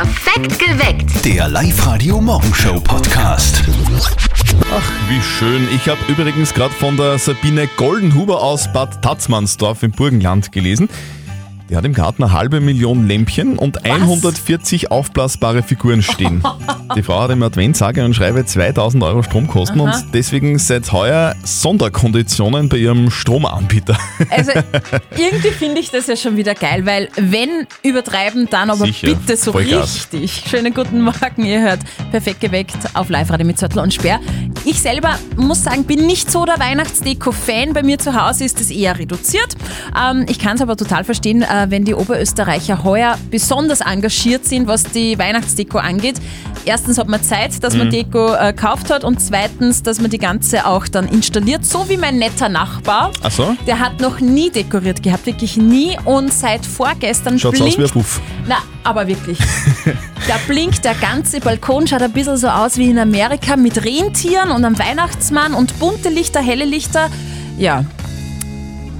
Perfekt geweckt. Der Live-Radio Morgenshow Podcast. Ach, wie schön. Ich habe übrigens gerade von der Sabine Goldenhuber aus Bad Tatzmannsdorf im Burgenland gelesen. Die hat im Garten eine halbe Million Lämpchen und 140 aufblasbare Figuren stehen. Die Frau hat im Advent sage und schreibe 2000 Euro Stromkosten und deswegen seit heuer Sonderkonditionen bei ihrem Stromanbieter. Also irgendwie finde ich das ja schon wieder geil, weil wenn übertreiben, dann aber Sicher, bitte so richtig. Schönen guten Morgen, ihr hört perfekt geweckt auf Live-Radio mit Zettel und Sperr. Ich selber muss sagen, bin nicht so der Weihnachtsdeko-Fan. Bei mir zu Hause ist es eher reduziert. Ähm, ich kann es aber total verstehen, äh, wenn die Oberösterreicher heuer besonders engagiert sind, was die Weihnachtsdeko angeht. Erstens hat man Zeit, dass man Deko äh, gekauft hat und zweitens, dass man die ganze auch dann installiert, so wie mein netter Nachbar. Ach so? Der hat noch nie dekoriert gehabt, wirklich nie. Und seit vorgestern Schaut's aus blinkt. wie ein Puff. Na, aber wirklich. da blinkt der ganze Balkon, schaut ein bisschen so aus wie in Amerika mit Rentieren und einem Weihnachtsmann und bunte Lichter, helle Lichter. Ja.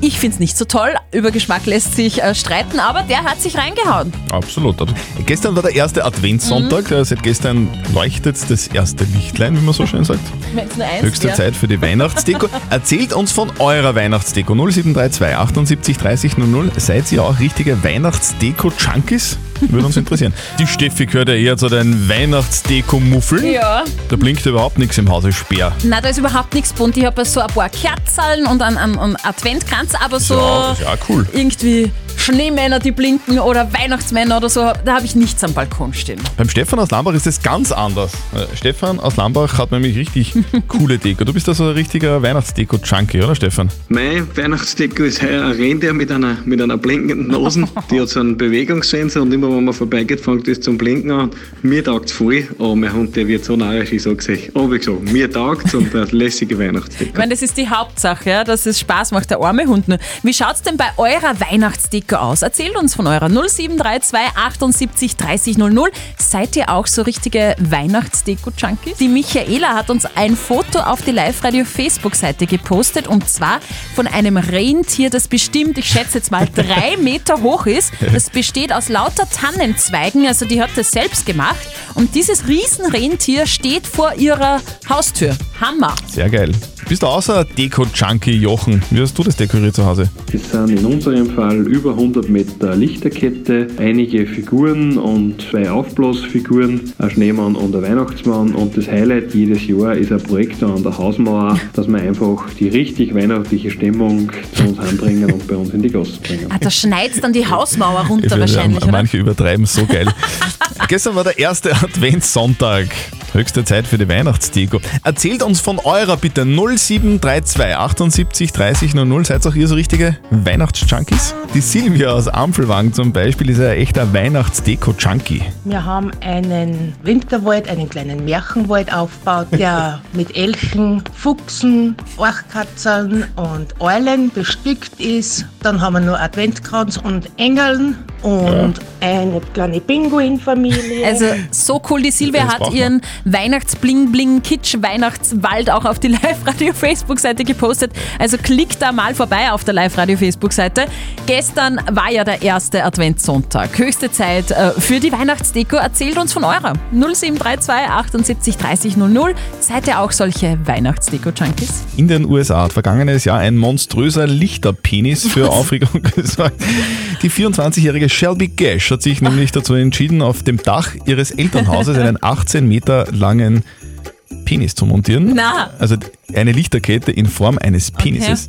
Ich finde es nicht so toll. Über Geschmack lässt sich äh, streiten, aber der hat sich reingehauen. Absolut. absolut. Gestern war der erste Adventssonntag. Mhm. Seit gestern leuchtet das erste Lichtlein, wie man so schön sagt. Eins Höchste wär. Zeit für die Weihnachtsdeko. Erzählt uns von eurer Weihnachtsdeko. 0732 78 30 00. Seid ihr auch richtige Weihnachtsdeko-Junkies? Würde uns interessieren. Die Steffi gehört ja eher zu den Weihnachtsdeko-Muffeln. Ja. Da blinkt überhaupt nichts im Hause Speer. Na, da ist überhaupt nichts bunt. Ich habe so ein paar Kerzen und einen, einen, einen Adventkranz, aber so Ja, das ist ja auch cool. irgendwie Schneemänner, die blinken oder Weihnachtsmänner oder so, da habe ich nichts am Balkon stehen. Beim Stefan aus Lambach ist es ganz anders. Äh, Stefan aus Lambach hat nämlich richtig coole Deko. Du bist da so ein richtiger Weihnachtsdeko-Junkie, oder Stefan? Mein Weihnachtsdeko ist heuer ein Rentier mit einer, mit einer blinkenden Nase. Die hat so einen Bewegungssensor und immer wenn man vorbeigeht, fängt das zum Blinken an. Mir taugt es voll, aber mein Hund der wird so narrisch, ich sage es Aber wie gesagt, mir taugt es und eine lässige Weihnachtsdeko. Ich meine, das ist die Hauptsache, ja, dass es Spaß macht, der arme Hund nur. Wie schaut's denn bei eurer Weihnachtsdeko aus? Erzählt uns von eurer 0732 78 30 00. Seid ihr auch so richtige Weihnachtsdeko-Junkies? Die Michaela hat uns ein Foto auf die Live-Radio-Facebook-Seite gepostet und zwar von einem Rentier, das bestimmt, ich schätze jetzt mal, drei Meter hoch ist. Das besteht aus lauter Tannenzweigen, also die hat das selbst gemacht. Und dieses Riesenrentier steht vor ihrer Haustür. Hammer! Sehr geil. Bist du außer Deko-Junkie, Jochen? Wie hast du das dekoriert zu Hause? Es sind in unserem Fall über 100 Meter Lichterkette, einige Figuren und zwei Aufblasfiguren, ein Schneemann und ein Weihnachtsmann. Und das Highlight jedes Jahr ist ein Projektor an der Hausmauer, dass wir einfach die richtig weihnachtliche Stimmung zu uns heimbringen und bei uns in die Gasse bringen. Ah, da schneit's dann die Hausmauer runter finde, wahrscheinlich, oder? Manche übertreiben so geil. Gestern war der erste Adventssonntag. Höchste Zeit für die Weihnachtsdeko. Erzählt uns von eurer bitte 0732 78 30 00. Seid auch ihr so richtige Weihnachtsjunkies? Die Silvia aus Ampelwang zum Beispiel ist ja ein echter Weihnachtsdeko-Junkie. Wir haben einen Winterwald, einen kleinen Märchenwald aufgebaut, der mit Elchen, Fuchsen, Orchkatzern und Eulen bestückt ist. Dann haben wir noch Adventskranz und Engeln und eine kleine Pinguinfamilie. Also so cool, die Silvia Das hat ihren Weihnachts-Bling-Bling-Kitsch-Weihnachtswald auch auf die Live-Radio-Facebook-Seite gepostet. Also klickt da mal vorbei auf der Live-Radio-Facebook-Seite. Gestern war ja der erste Adventssonntag. Höchste Zeit äh, für die Weihnachtsdeko. Erzählt uns von eurer. 0732 78 30 00. Seid ihr auch solche Weihnachtsdeko-Junkies? In den USA hat vergangenes Jahr ein monströser Lichterpenis für Aufregung gesorgt. Die 24-jährige Shelby Gash hat sich nämlich dazu entschieden, auf dem Dach ihres Elternhauses einen 18 Meter langen Penis zu montieren. Na. Also eine Lichterkette in Form eines Penises.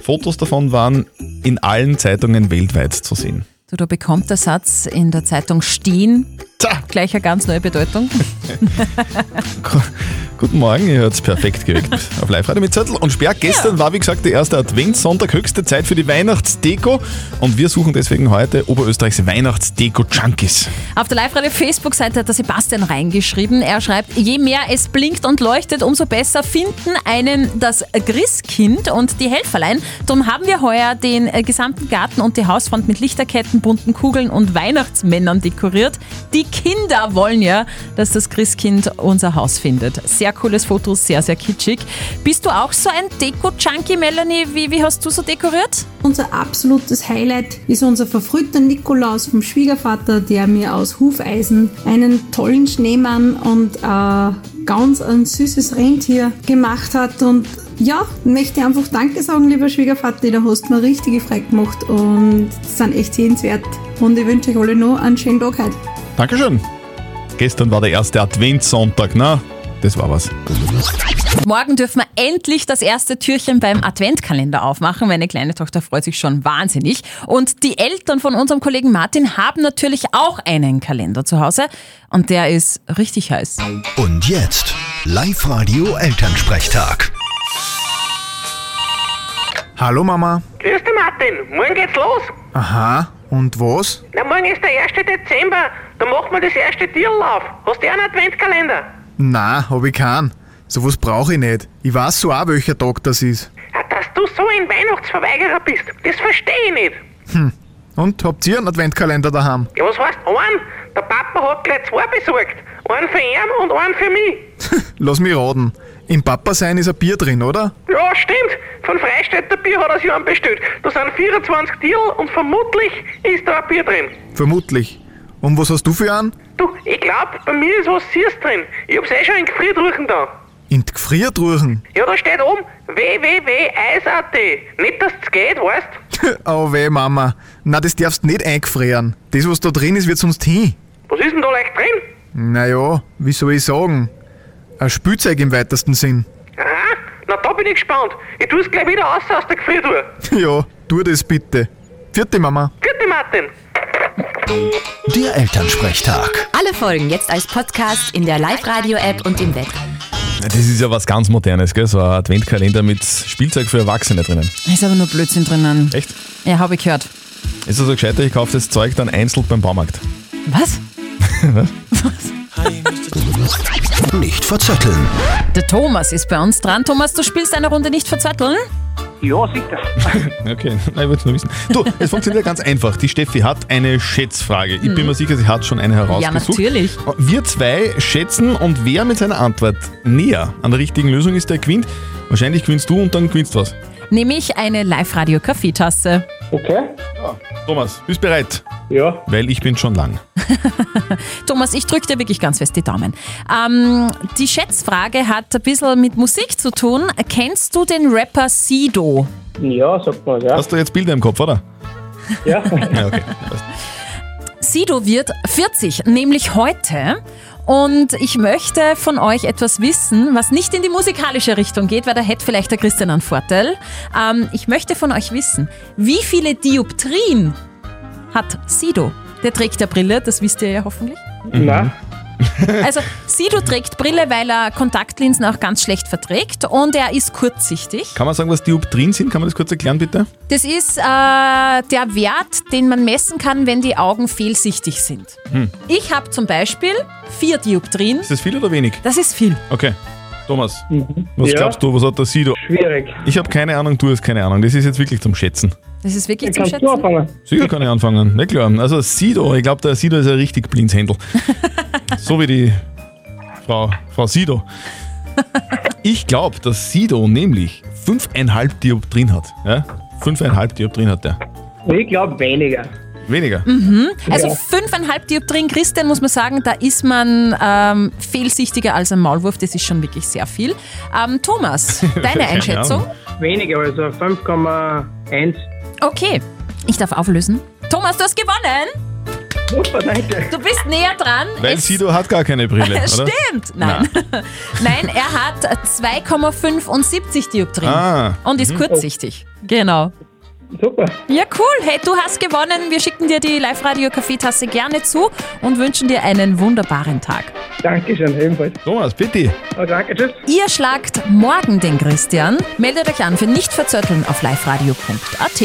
Fotos davon waren in allen Zeitungen weltweit zu sehen. Du, da bekommt der Satz in der Zeitung stehen Tja, gleich eine ganz neue Bedeutung. Guten Morgen, ihr hört perfekt geweckt auf Live-Radio mit Zettel und Sperr. Gestern war, wie gesagt, der erste Adventssonntag, höchste Zeit für die Weihnachtsdeko und wir suchen deswegen heute Oberösterreichs Weihnachtsdeko-Junkies. Auf der Live-Radio-Facebook-Seite hat der Sebastian reingeschrieben. Er schreibt, je mehr es blinkt und leuchtet, umso besser finden einen das Christkind und die Helferlein. Darum haben wir heuer den äh, gesamten Garten und die Hausfront mit Lichterketten, bunten Kugeln und Weihnachtsmännern dekoriert. Die Kinder wollen ja, dass das Christkind unser Haus findet. Sehr cooles Foto, sehr, sehr kitschig. Bist du auch so ein Deko-Junkie, Melanie? Wie, wie hast du so dekoriert? Unser absolutes Highlight ist unser verfrühter Nikolaus vom Schwiegervater, der mir aus Hufeisen einen tollen Schneemann und äh, ganz ein süßes Rentier gemacht hat. Und ja, möchte einfach Danke sagen, lieber Schwiegervater, da hast du mir richtig Freude gemacht und sind echt sehenswert. Und ich wünsche euch alle noch einen schönen Tag heute. Dankeschön. Gestern war der erste Adventssonntag, na? Das war was. Morgen dürfen wir endlich das erste Türchen beim Adventkalender aufmachen. Meine kleine Tochter freut sich schon wahnsinnig. Und die Eltern von unserem Kollegen Martin haben natürlich auch einen Kalender zu Hause. Und der ist richtig heiß. Und jetzt Live-Radio Elternsprechtag. Hallo Mama. Grüß dich, Martin. Morgen geht's los. Aha, und was? Na, morgen ist der 1. Dezember. Da machen wir das erste Tierlauf. Hast du einen Adventkalender? Na, hab ich keinen. Sowas brauche ich nicht. Ich weiß so auch, welcher Tag das ist. Ja, dass du so ein Weihnachtsverweigerer bist, das verstehe ich nicht. Und habt ihr einen Adventkalender daheim? Ja, was heißt einen? Der Papa hat gleich zwei besorgt. Einen für ihn und einen für mich. Lass mich raten. Im Papa sein ist ein Bier drin, oder? Ja, stimmt. Von Freistädter Bier hat er sich einen bestellt. Da sind 24 Tiere und vermutlich ist da ein Bier drin. Vermutlich. Und was hast du für einen? Du, ich glaub, bei mir ist was Süß drin. Ich hab's eh schon in Gefriertruchen da. In die Gefriertruchen. Ja, da steht oben www.eis.at. Nicht, dass es geht, weißt oh weh, Mama. Na, das darfst nicht eingefrieren. Das, was da drin ist, wird sonst hin. Was ist denn da leicht drin? Naja, wie soll ich sagen? Ein Spielzeug im weitesten Sinn. Aha, na da bin ich gespannt. Ich tu's gleich wieder raus aus der Gefriertruhe. Ja, tu das bitte. Vierte Mama. Gute Martin. Der Elternsprechtag. Alle Folgen jetzt als Podcast in der Live-Radio-App und im Web. Das ist ja was ganz Modernes, gell? So ein Adventkalender mit Spielzeug für Erwachsene drinnen. Ist aber nur Blödsinn drinnen. Echt? Ja, habe ich gehört. Ist also gescheiter, ich kaufe das Zeug dann einzeln beim Baumarkt. Was? Nicht verzetteln. Der Thomas ist bei uns dran. Thomas, du spielst eine Runde nicht verzötteln? Ja, sicher. Okay, ich wollte nur wissen. Du, es funktioniert ganz einfach. Die Steffi hat eine Schätzfrage. Ich bin mir sicher, sie hat schon eine herausgesucht. Ja, natürlich. Wir zwei schätzen und wer mit seiner Antwort näher an der richtigen Lösung ist, der gewinnt. Wahrscheinlich gewinnst du und dann gewinnst du was. Nämlich eine Live-Radio-Kaffeetasse. Okay. Thomas, bist bereit? Ja. Weil ich bin schon lang. Thomas, ich drücke dir wirklich ganz fest die Daumen. Ähm, die Schätzfrage hat ein bisschen mit Musik zu tun. Kennst du den Rapper Sido? Ja, sagt man, ja. Hast du jetzt Bilder im Kopf, oder? Ja. Ja, okay. Sido wird 40, nämlich heute. Und ich möchte von euch etwas wissen, was nicht in die musikalische Richtung geht, weil da hätte vielleicht der Christian einen Vorteil. Ähm, ich möchte von euch wissen, wie viele Dioptrien hat Sido? Der trägt ja Brille, das wisst ihr ja hoffentlich. Na, Also Sido trägt Brille, weil er Kontaktlinsen auch ganz schlecht verträgt und er ist kurzsichtig. Kann man sagen, was Dioptrien sind? Kann man das kurz erklären, bitte? Das ist äh, der Wert, den man messen kann, wenn die Augen fehlsichtig sind. Ich habe zum Beispiel vier Dioptrien. Ist das viel oder wenig? Das ist viel. Okay. Thomas, was Ja. glaubst du, was hat der Sido? schwierig. Ich habe keine Ahnung, du hast keine Ahnung. Das ist jetzt wirklich zum Schätzen. Das ist wirklich zum Kannst du Schätzen. anfangen? Sicher kann ich anfangen, na klar. Also Sido, ich glaube, der Sido ist ein richtig blindes Händel. so wie die Frau, Frau Sido. Ich glaube, dass Sido nämlich 5,5 Dioptrien hat. Ja? 5,5 Dioptrien hat der. Ich glaube weniger. Weniger. Also Ja. fünfeinhalb Dioptrien, Christian, muss man sagen, da ist man ähm, fehlsichtiger als ein Maulwurf. Das ist schon wirklich sehr viel. Ähm, Thomas, deine Einschätzung? Weniger, also 5,1. Okay, ich darf auflösen. Thomas, du hast gewonnen. Super, danke. Du bist näher dran. Weil Es- Sido hat gar keine Brille, oder? Stimmt. Nein. Nein, er hat 2,75 Dioptrien Ah, und ist kurzsichtig. Genau. Super. Ja, cool. Hey, du hast gewonnen. Wir schicken dir die Live-Radio-Kaffeetasse gerne zu und wünschen dir einen wunderbaren Tag. Dankeschön, ebenfalls. Thomas, bitte. Oh, danke, tschüss. Ihr schlagt morgen den Christian. Meldet euch an für nicht verzötteln auf liveradio.at.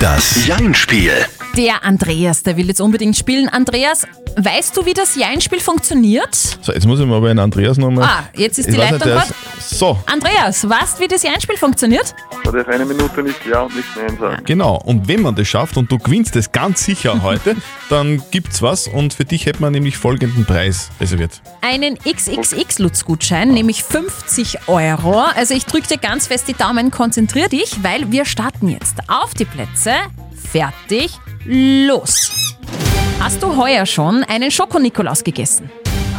Das Jein-Spiel. Der Andreas, der will jetzt unbedingt spielen. Andreas, weißt du, wie das Jeinspiel funktioniert? So, jetzt muss ich mal bei den Andreas nochmal. Ah, jetzt ist Ich die nicht, Leitung gerade. ist- So, Andreas, weißt du, wie das Jeinspiel funktioniert? Da darf eine Minute nicht Ja und nicht Nein sagen. genau. Und wenn man das schafft und du gewinnst das ganz sicher heute, dann gibt's was und für dich hätte man nämlich folgenden Preis reserviert. Einen XXX-Lutz-Gutschein, nämlich 50 Euro. Also ich drücke dir ganz fest die Daumen, konzentrier dich, weil wir starten jetzt. Auf die Plätze, fertig, los. Hast du heuer schon einen Schoko-Nikolaus gegessen?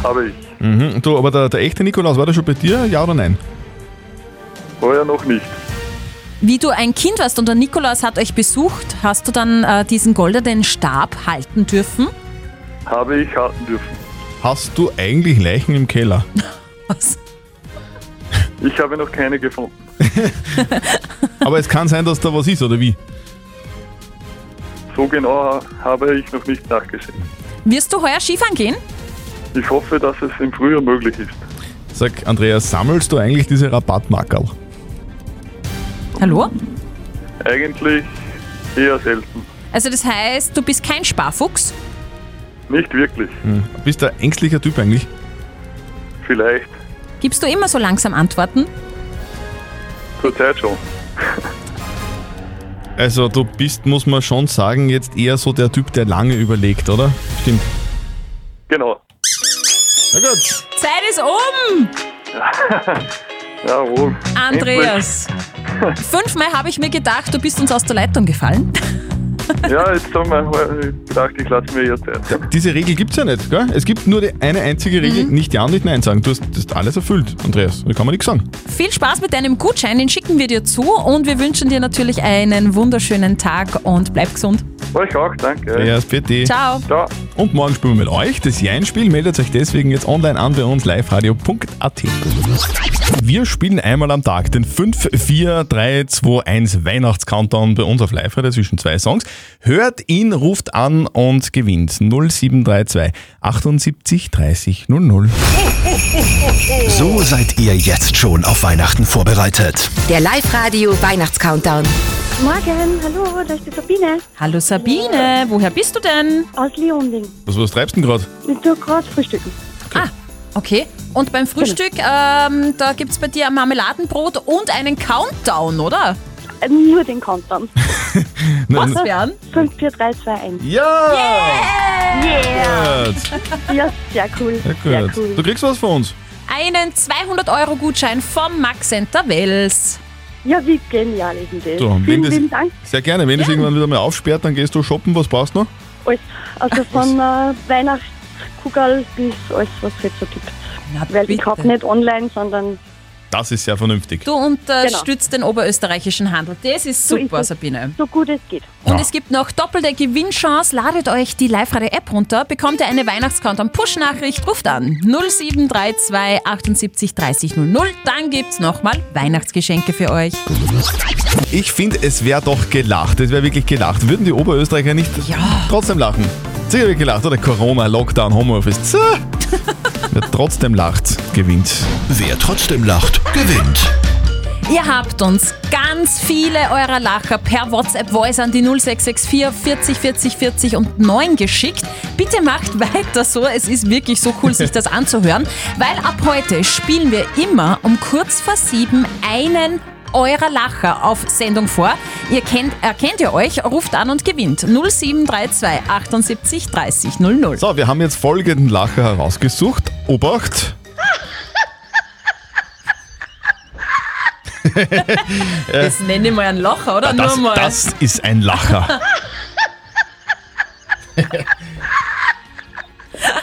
Habe ich. Mhm. Du, aber der, der echte Nikolaus, war der schon bei dir, ja oder nein? Heuer noch nicht. Wie du ein Kind warst und der Nikolaus hat euch besucht, hast du dann äh, diesen goldenen Stab halten dürfen? Habe ich halten dürfen. Hast du eigentlich Leichen im Keller? Was? Ich habe noch keine gefunden. Aber es kann sein, dass da was ist, oder wie? So genau habe ich noch nicht nachgesehen. Wirst du heuer Skifahren gehen? Ich hoffe, dass es im Frühjahr möglich ist. Sag, Andreas, sammelst du eigentlich diese Rabattmarkerl? Hallo? Eigentlich eher selten. Also das heißt, du bist kein Sparfuchs? Nicht wirklich. Hm. Bist du ein ängstlicher Typ eigentlich? Vielleicht. Gibst du immer so langsam Antworten? Zurzeit schon. Also du bist, muss man schon sagen, jetzt eher so der Typ, der lange überlegt, oder? Stimmt. Genau. Na gut. Zeit ist um! Jawohl. Andreas. Fünfmal habe ich mir gedacht, du bist uns aus der Leitung gefallen. Ja, jetzt haben wir ich gedacht, ich lasse mir jetzt Zeit. Diese Regel gibt's ja nicht, gell? Es gibt nur die eine einzige Regel, nicht Ja und nicht Nein sagen. Du hast das alles erfüllt, Andreas. Da kann man nichts sagen. Viel Spaß mit deinem Gutschein, den schicken wir dir zu und wir wünschen dir natürlich einen wunderschönen Tag und bleib gesund. Euch auch, danke. Ja, bitte. Ciao. Ciao. Und morgen spielen wir mit euch das Jein-Spiel. Meldet euch deswegen jetzt online an bei uns liveradio.at. Wir spielen einmal am Tag den 5, 4, 3, 2, 1 Weihnachts-Countdown bei uns auf Live-Radio zwischen zwei Songs. Hört ihn, ruft an und gewinnt 0732 78 30 00. So seid ihr jetzt schon auf Weihnachten vorbereitet. Der Live-Radio Weihnachts-Countdown. Morgen, hallo, da ist die Sabine Hallo Sabine, woher bist du denn? aus Leonding. Was, was treibst du denn gerade? Ich tue gerade frühstücken. Ah, okay. Und beim Frühstück, ähm, da gibt es bei dir ein Marmeladenbrot und einen Countdown, oder? Äh, nur den Countdown. Was wären? 5, 4, 3, 2, 1. Ja! Yeah! Gut. Ja, sehr cool. Ja, Sehr gut. cool. Du kriegst was von uns. Einen 200-Euro-Gutschein vom Max Center Wels. Ja, wie genial ist denn das? So, wenn vielen, das- vielen Dank. Sehr gerne. Wenn es irgendwann wieder mal aufsperrt, dann gehst du shoppen. Was brauchst du noch? Alles. Also von äh, Weihnachtskugel bis alles, was es jetzt so gibt. Weil ich bitte. kaufe nicht online, sondern Das ist sehr vernünftig. Du unterstützt den oberösterreichischen Handel. Das ist So ist super, es. Sabine. so gut es geht. Und es gibt noch doppelte Gewinnchance. Ladet euch die Live-Radio-App runter, bekommt ihr eine Weihnachtscountdown-Push-Nachricht, ruft an 0732 78 30 00. Dann gibt's nochmal Weihnachtsgeschenke für euch. Ich finde, es wäre doch gelacht. Es wäre wirklich gelacht. Würden die Oberösterreicher nicht trotzdem lachen? Sicher wird gelacht, oder? Corona, Lockdown, Homeoffice. Wer trotzdem lacht, gewinnt. Wer trotzdem lacht, gewinnt. Ihr habt uns ganz viele eurer Lacher per WhatsApp-Voice an die 0664 40 40 40 und 9 geschickt. Bitte macht weiter so, es ist wirklich so cool, sich das anzuhören, weil ab heute spielen wir immer um kurz vor sieben einen eurer Lacher auf Sendung vor. Ihr kennt, erkennt ihr euch, ruft an und gewinnt 0732 78 30 00. So, wir haben jetzt folgenden Lacher herausgesucht. Obacht. Das nenne ich mal ein Lacher, oder? Das, Nur mal. das ist ein Lacher.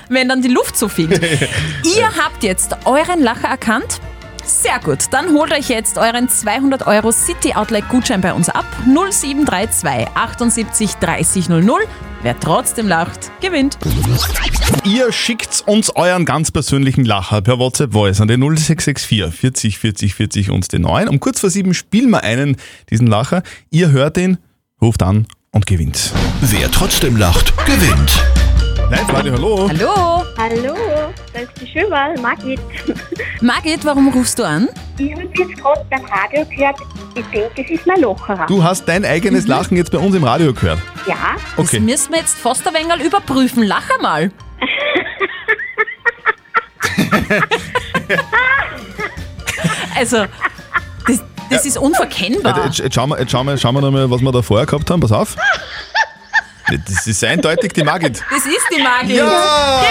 wenn dann die Luft so fehlt. Ihr habt jetzt euren Lacher erkannt. Sehr gut, dann holt euch jetzt euren 200 Euro City Outlet Gutschein bei uns ab. 0732 78 30 00. Wer trotzdem lacht, gewinnt. Ihr schickt uns euren ganz persönlichen Lacher per WhatsApp Voice an den 0664 40 40 40 und den 9. Um kurz vor sieben spielen wir einen, diesen Lacher. Ihr hört ihn, ruft an und gewinnt. Wer trotzdem lacht, gewinnt. Live Radio, hallo. Hallo. Hallo, das ist die Schönwahl, Margit. Margit, warum rufst du an? Ich habe jetzt gerade beim Radio gehört, ich denke, es ist mein Locherer. Du hast dein eigenes Lachen jetzt bei uns im Radio gehört. Ja, Okay. Das müssen wir jetzt fast ein wenig überprüfen. Lach einmal. also, das, das ist unverkennbar. Jetzt, jetzt, schauen wir, jetzt schauen wir, schauen wir noch mal, was wir da vorher gehabt haben. Pass auf. Das ist eindeutig die Margit. Das ist die Margit. Ja!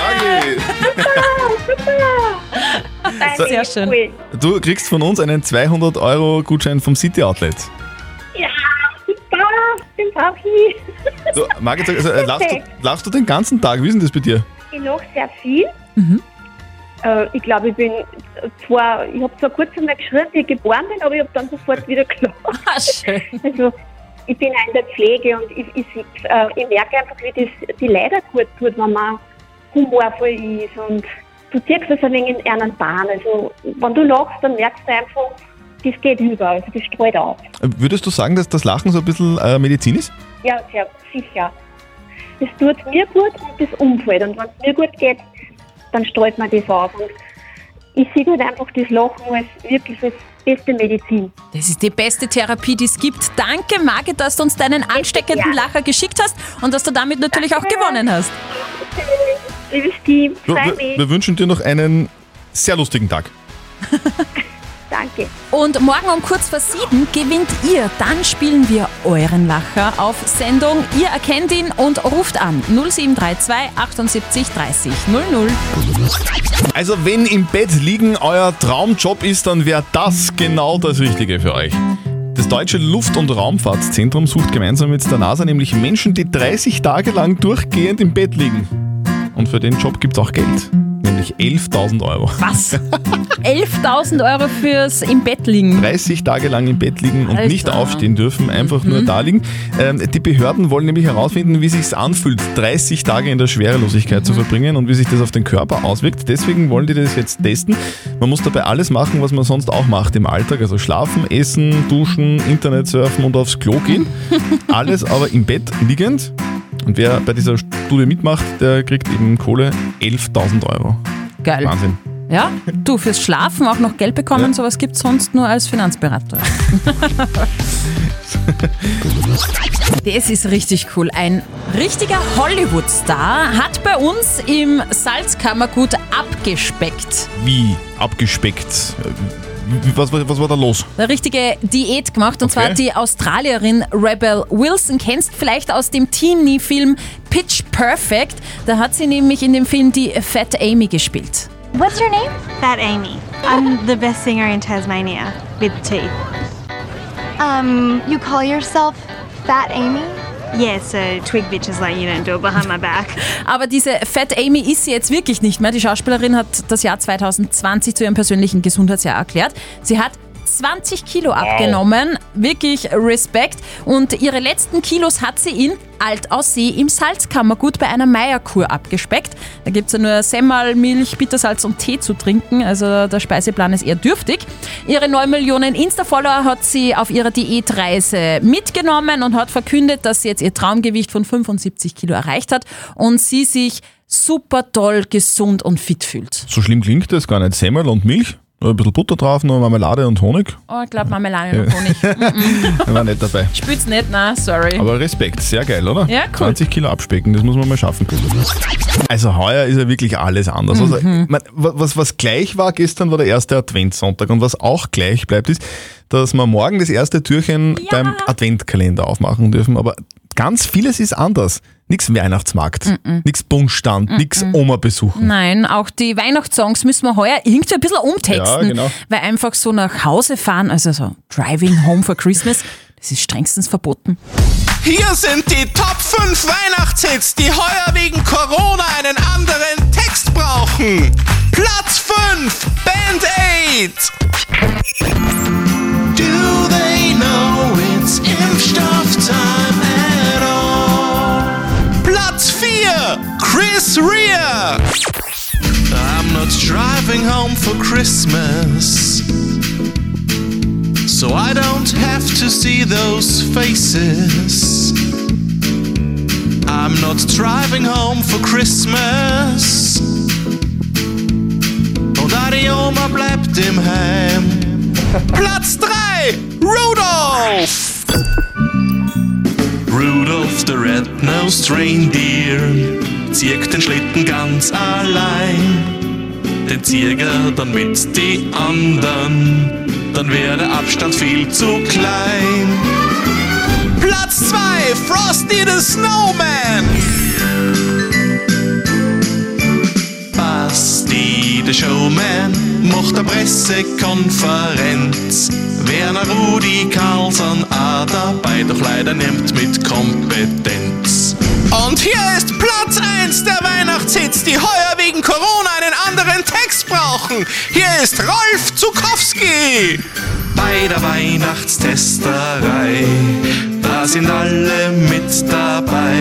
Margit! Danke, Sehr schön. Cool. Du kriegst von uns einen 200 Euro Gutschein vom City Outlet. Ja, super, den brauche ich. Du, Margit, also, äh, lachst, du, lachst du den ganzen Tag? Wie ist denn das bei dir? Ich lache sehr viel. Äh, ich glaube, ich bin zwar, ich habe zwar kurz einmal geschrien, wie ich geboren bin, aber ich habe dann sofort wieder gelacht. Ah, schön. Also, ich bin auch in der Pflege und ich, ich, äh, ich merke einfach, wie das die Leider gut tut, wenn man humorvoll ist und du ziehst das ein wenig in einen Bahn. Also, wenn du lachst, dann merkst du einfach, das geht über, also das streut auf. Würdest du sagen, dass das Lachen so ein bisschen äh, Medizin ist? Ja, sehr sicher. Das tut mir gut und das Umfeld. Und wenn es mir gut geht, dann streut man das auf. Und ich sehe halt einfach das Lachen als wirklich das beste Medizin. Das ist die beste Therapie, die es gibt. Danke, Margit, dass du uns deinen ansteckenden Lacher geschickt hast und dass du damit natürlich auch gewonnen hast. Liebes Team, Wir, wir, wir wünschen dir noch einen sehr lustigen Tag. Danke. Und morgen um kurz vor sieben gewinnt ihr. Dann spielen wir euren Lacher auf Sendung. Ihr erkennt ihn und ruft an 0732 78 30 00. Also wenn im Bett liegen euer Traumjob ist, dann wäre das genau das Richtige für euch. Das Deutsche Luft- und Raumfahrtszentrum sucht gemeinsam mit der NASA nämlich Menschen, die 30 Tage lang durchgehend im Bett liegen. Und für den Job gibt es auch Geld, nämlich 11.000 Euro. Was? 11.000 Euro fürs im Bett liegen. 30 Tage lang im Bett liegen und Alter. nicht aufstehen dürfen, einfach nur da liegen. Ähm, die Behörden wollen nämlich herausfinden, wie sich anfühlt, 30 Tage in der Schwerelosigkeit zu verbringen und wie sich das auf den Körper auswirkt. Deswegen wollen die das jetzt testen. Man muss dabei alles machen, was man sonst auch macht im Alltag, also schlafen, essen, duschen, Internet surfen und aufs Klo gehen. Alles aber im Bett liegend. Und wer bei dieser Studie mitmacht, der kriegt eben Kohle 11.000 Euro. Geil. Wahnsinn. Ja, du fürs Schlafen auch noch Geld bekommen, Ja. sowas gibt es sonst nur als Finanzberater. Das ist richtig cool. Ein richtiger Hollywood-Star hat bei uns im Salzkammergut abgespeckt. Wie abgespeckt. Was, was, was war da los? Eine richtige Diät gemacht und Okay. zwar die Australierin Rebel Wilson. Kennst vielleicht aus dem Teenie-Film Pitch Perfect. Da hat sie nämlich in dem Film die Fat Amy gespielt. What's your name? Fat Amy. I'm the best singer in Tasmania with T. Um, you call yourself Fat Amy? Yeah, so twig bitches like you don't do it behind my back. Aber diese Fat Amy ist sie jetzt wirklich nicht mehr. Die Schauspielerin hat das Jahr 2020 zu ihrem persönlichen Gesundheitsjahr erklärt. Sie hat 20 Kilo abgenommen, wirklich Respekt. Und ihre letzten Kilos hat sie in Altaussee im Salzkammergut bei einer Meierkur abgespeckt. Da gibt es ja nur Semmel, Milch, Bittersalz und Tee zu trinken, also der Speiseplan ist eher dürftig. Ihre 9 Millionen Insta-Follower hat sie auf ihrer Diätreise mitgenommen und hat verkündet, dass sie jetzt ihr Traumgewicht von 75 Kilo erreicht hat und sie sich super toll, gesund und fit fühlt. So schlimm klingt das gar nicht. Semmel und Milch, ein bisschen Butter drauf, noch Marmelade und Honig. Oh, ich glaube Marmelade und Honig. Mm-mm. War nicht dabei. Spürt's nicht, na, sorry. Aber Respekt, sehr geil, oder? Ja, cool. 20 Kilo abspecken, das muss man mal schaffen. Also heuer ist ja wirklich alles anders. Also, Mhm. man, was, was gleich war, gestern war der erste Adventssonntag und was auch gleich bleibt, ist, dass wir morgen das erste Türchen beim Adventkalender aufmachen dürfen. Aber ganz vieles ist anders. Nix Weihnachtsmarkt, Mhm. nix Buntstand, nix Oma besuchen. Nein, auch die Weihnachtssongs müssen wir heuer irgendwie ein bisschen umtexten. Ja, genau. Weil einfach so nach Hause fahren, also so Driving Home for Christmas, das ist strengstens verboten. Hier sind die Top 5 Weihnachtshits, die heuer wegen Christmas. So I don't have to see those faces. I'm not driving home for Christmas. Und auch die Oma bleibt im Heim. Platz 3, Rudolph. Rudolph the Red-Nosed Reindeer zieht den Schlitten ganz allein. Den Zieger dann mit die anderen, dann wäre der Abstand viel zu klein. Platz 2, Frosty the Snowman. Basti the Showman macht eine Pressekonferenz. Werner Rudi Carlson auch dabei, doch leider nimmt mit Kompetenz. Und hier ist Platz 1 der Weihnachtshits, die heuer wegen Corona anderen Text brauchen. Hier ist Rolf Zukowski. Bei der Weihnachtstesterei, da sind alle mit dabei.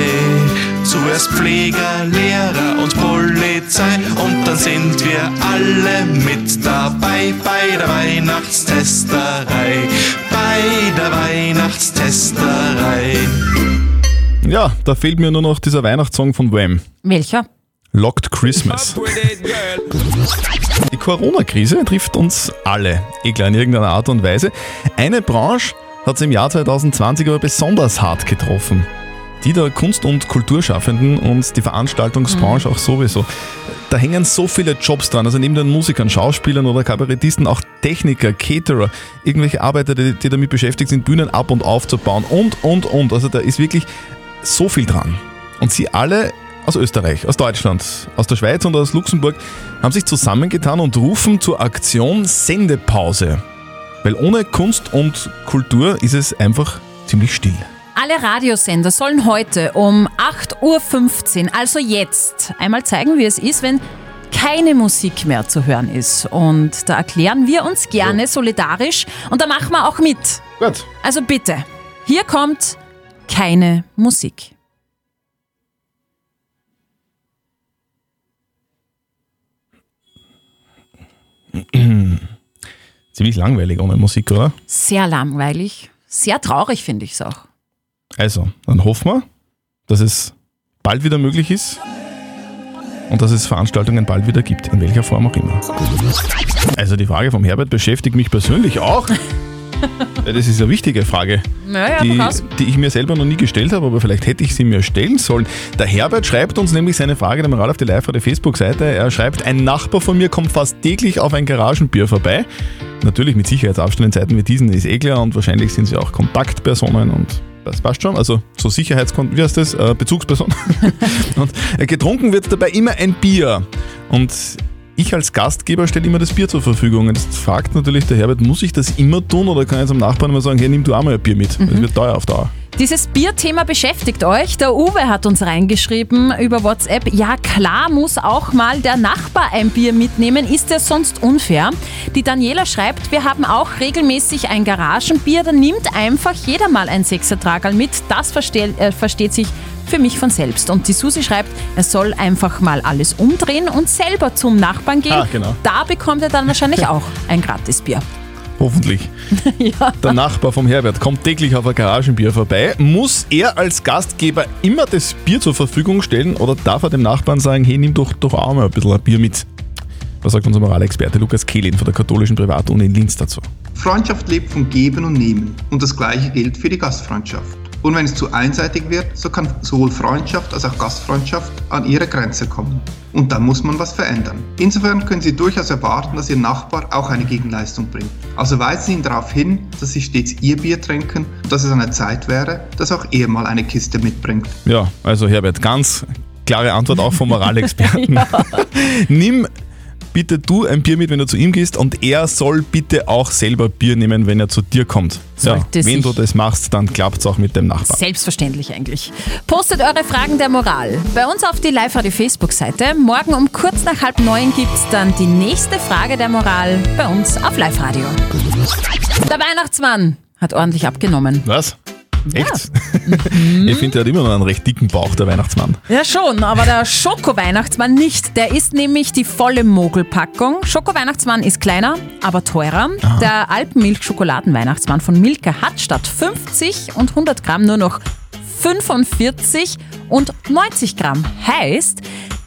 Zuerst Pfleger, Lehrer und Polizei und dann sind wir alle mit dabei bei der Weihnachtstesterei, bei der Weihnachtstesterei. Ja, da fehlt mir nur noch dieser Weihnachtssong von Wham. Welcher? Locked Christmas. Die Corona-Krise trifft uns alle, eh klar in irgendeiner Art und Weise. Eine Branche hat es im Jahr 2020 aber besonders hart getroffen. Die der Kunst- und Kulturschaffenden und die Veranstaltungsbranche auch sowieso. Da hängen so viele Jobs dran, also neben den Musikern, Schauspielern oder Kabarettisten auch Techniker, Caterer, irgendwelche Arbeiter, die, die damit beschäftigt sind, Bühnen ab und aufzubauen und, und, und. Also da ist wirklich so viel dran. Und sie alle aus Österreich, aus Deutschland, aus der Schweiz und aus Luxemburg haben sich zusammengetan und rufen zur Aktion Sendepause. Weil ohne Kunst und Kultur ist es einfach ziemlich still. Alle Radiosender sollen heute um 8.15 Uhr, also jetzt, einmal zeigen, wie es ist, wenn keine Musik mehr zu hören ist. Und da erklären wir uns gerne solidarisch und da machen wir auch mit. Gut. Also bitte, hier kommt keine Musik. Ziemlich langweilig ohne Musik, oder? Sehr langweilig, sehr traurig finde ich es auch. Also, dann hoffen wir, dass es bald wieder möglich ist und dass es Veranstaltungen bald wieder gibt, in welcher Form auch immer. Also die Frage vom Herbert beschäftigt mich persönlich auch. Das ist eine wichtige Frage, Naja, die, die ich mir selber noch nie gestellt habe, aber vielleicht hätte ich sie mir stellen sollen. Der Herbert schreibt uns nämlich seine Frage der Moral auf die live der Facebook-Seite. Er schreibt, ein Nachbar von mir kommt fast täglich auf ein Garagenbier vorbei. Natürlich mit Sicherheitsabstand in Zeiten wie diesen ist eh klar und wahrscheinlich sind sie auch Kontaktpersonen und das passt schon. Also so Sicherheitskon wie heißt das? Äh, Bezugsperson. und äh, getrunken wird dabei immer ein Bier. Und ich als Gastgeber stelle immer das Bier zur Verfügung. Und Jetzt fragt natürlich der Herbert, muss ich das immer tun oder kann ich zum Nachbarn immer sagen, hey, nimm du auch mal ein Bier mit? Das wird teuer auf Dauer. Dieses Bierthema beschäftigt euch. Der Uwe hat uns reingeschrieben über WhatsApp. Ja, klar muss auch mal der Nachbar ein Bier mitnehmen. Ist ja sonst unfair. Die Daniela schreibt, wir haben auch regelmäßig ein Garagenbier. Da nimmt einfach jeder mal ein Sechsertragerl mit. Das versteht, äh, versteht sich für mich von selbst. Und die Susi schreibt, er soll einfach mal alles umdrehen und selber zum Nachbarn gehen. Ah, genau. Da bekommt er dann wahrscheinlich auch ein Gratisbier. Hoffentlich. Der Nachbar vom Herbert kommt täglich auf ein Garagenbier vorbei. Muss er als Gastgeber immer das Bier zur Verfügung stellen oder darf er dem Nachbarn sagen, hey, nimm doch, doch auch mal ein bisschen ein Bier mit? Was sagt unser Moralexperte Lukas Kehlin von der katholischen Privatuni in Linz dazu? Freundschaft lebt vom Geben und Nehmen und das gleiche gilt für die Gastfreundschaft. Und wenn es zu einseitig wird, so kann sowohl Freundschaft als auch Gastfreundschaft an ihre Grenze kommen. Und dann muss man was verändern. Insofern können Sie durchaus erwarten, dass Ihr Nachbar auch eine Gegenleistung bringt. Also weisen Sie ihn darauf hin, dass Sie stets Ihr Bier trinken und dass es an der Zeit wäre, dass auch er mal eine Kiste mitbringt. Ja, also Herbert, ganz klare Antwort auch vom Moralexperten. Nimm bitte du ein Bier mit, wenn du zu ihm gehst und er soll bitte auch selber Bier nehmen, wenn er zu dir kommt. Ja, wenn du das machst, dann klappt es auch mit dem Nachbarn. Selbstverständlich eigentlich. Postet eure Fragen der Moral bei uns auf die Live-Radio-Facebook-Seite. Morgen um kurz nach halb neun gibt es dann die nächste Frage der Moral bei uns auf Live-Radio. Der Weihnachtsmann hat ordentlich abgenommen. Was? Echt? ich finde, der hat immer noch einen recht dicken Bauch, der Weihnachtsmann. Ja schon, aber der Schoko-Weihnachtsmann nicht. Der ist nämlich die volle Mogelpackung. Schoko-Weihnachtsmann ist kleiner, aber teurer. Der Alpenmilch-Schokoladen-Weihnachtsmann von Milka hat statt 50 und 100 Gramm nur noch 45 und 90 Gramm. Heißt,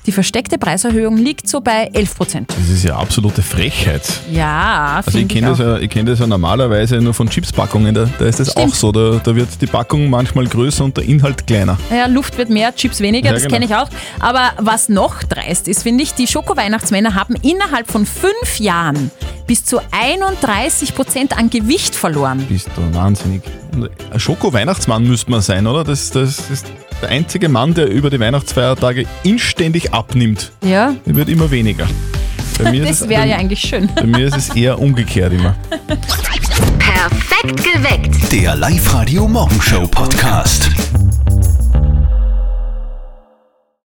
die versteckte Preiserhöhung liegt so bei 11 Prozent. Das ist ja absolute Frechheit. Ja, Also ich kenne das, ja, ich kenn das ja normalerweise nur von Chipspackungen, da, da ist das Stimmt. auch so. Da, da wird die Packung manchmal größer und der Inhalt kleiner. Ja, Luft wird mehr, Chips weniger, Ja, das genau. kenne ich auch. Aber was noch dreist ist, finde ich, die Schoko-Weihnachtsmänner haben innerhalb von fünf Jahren bis zu 31 Prozent an Gewicht verloren. Bist du wahnsinnig. Ein Schoko-Weihnachtsmann müsste man sein, oder? Das, das ist der einzige Mann, der über die Weihnachtsfeiertage inständig abnimmt. Ja, Der wird immer weniger. Bei mir ist das es- wäre ja eigentlich schön. Bei mir ist es eher umgekehrt immer. Perfekt geweckt. Der Live-Radio Morgenshow Podcast.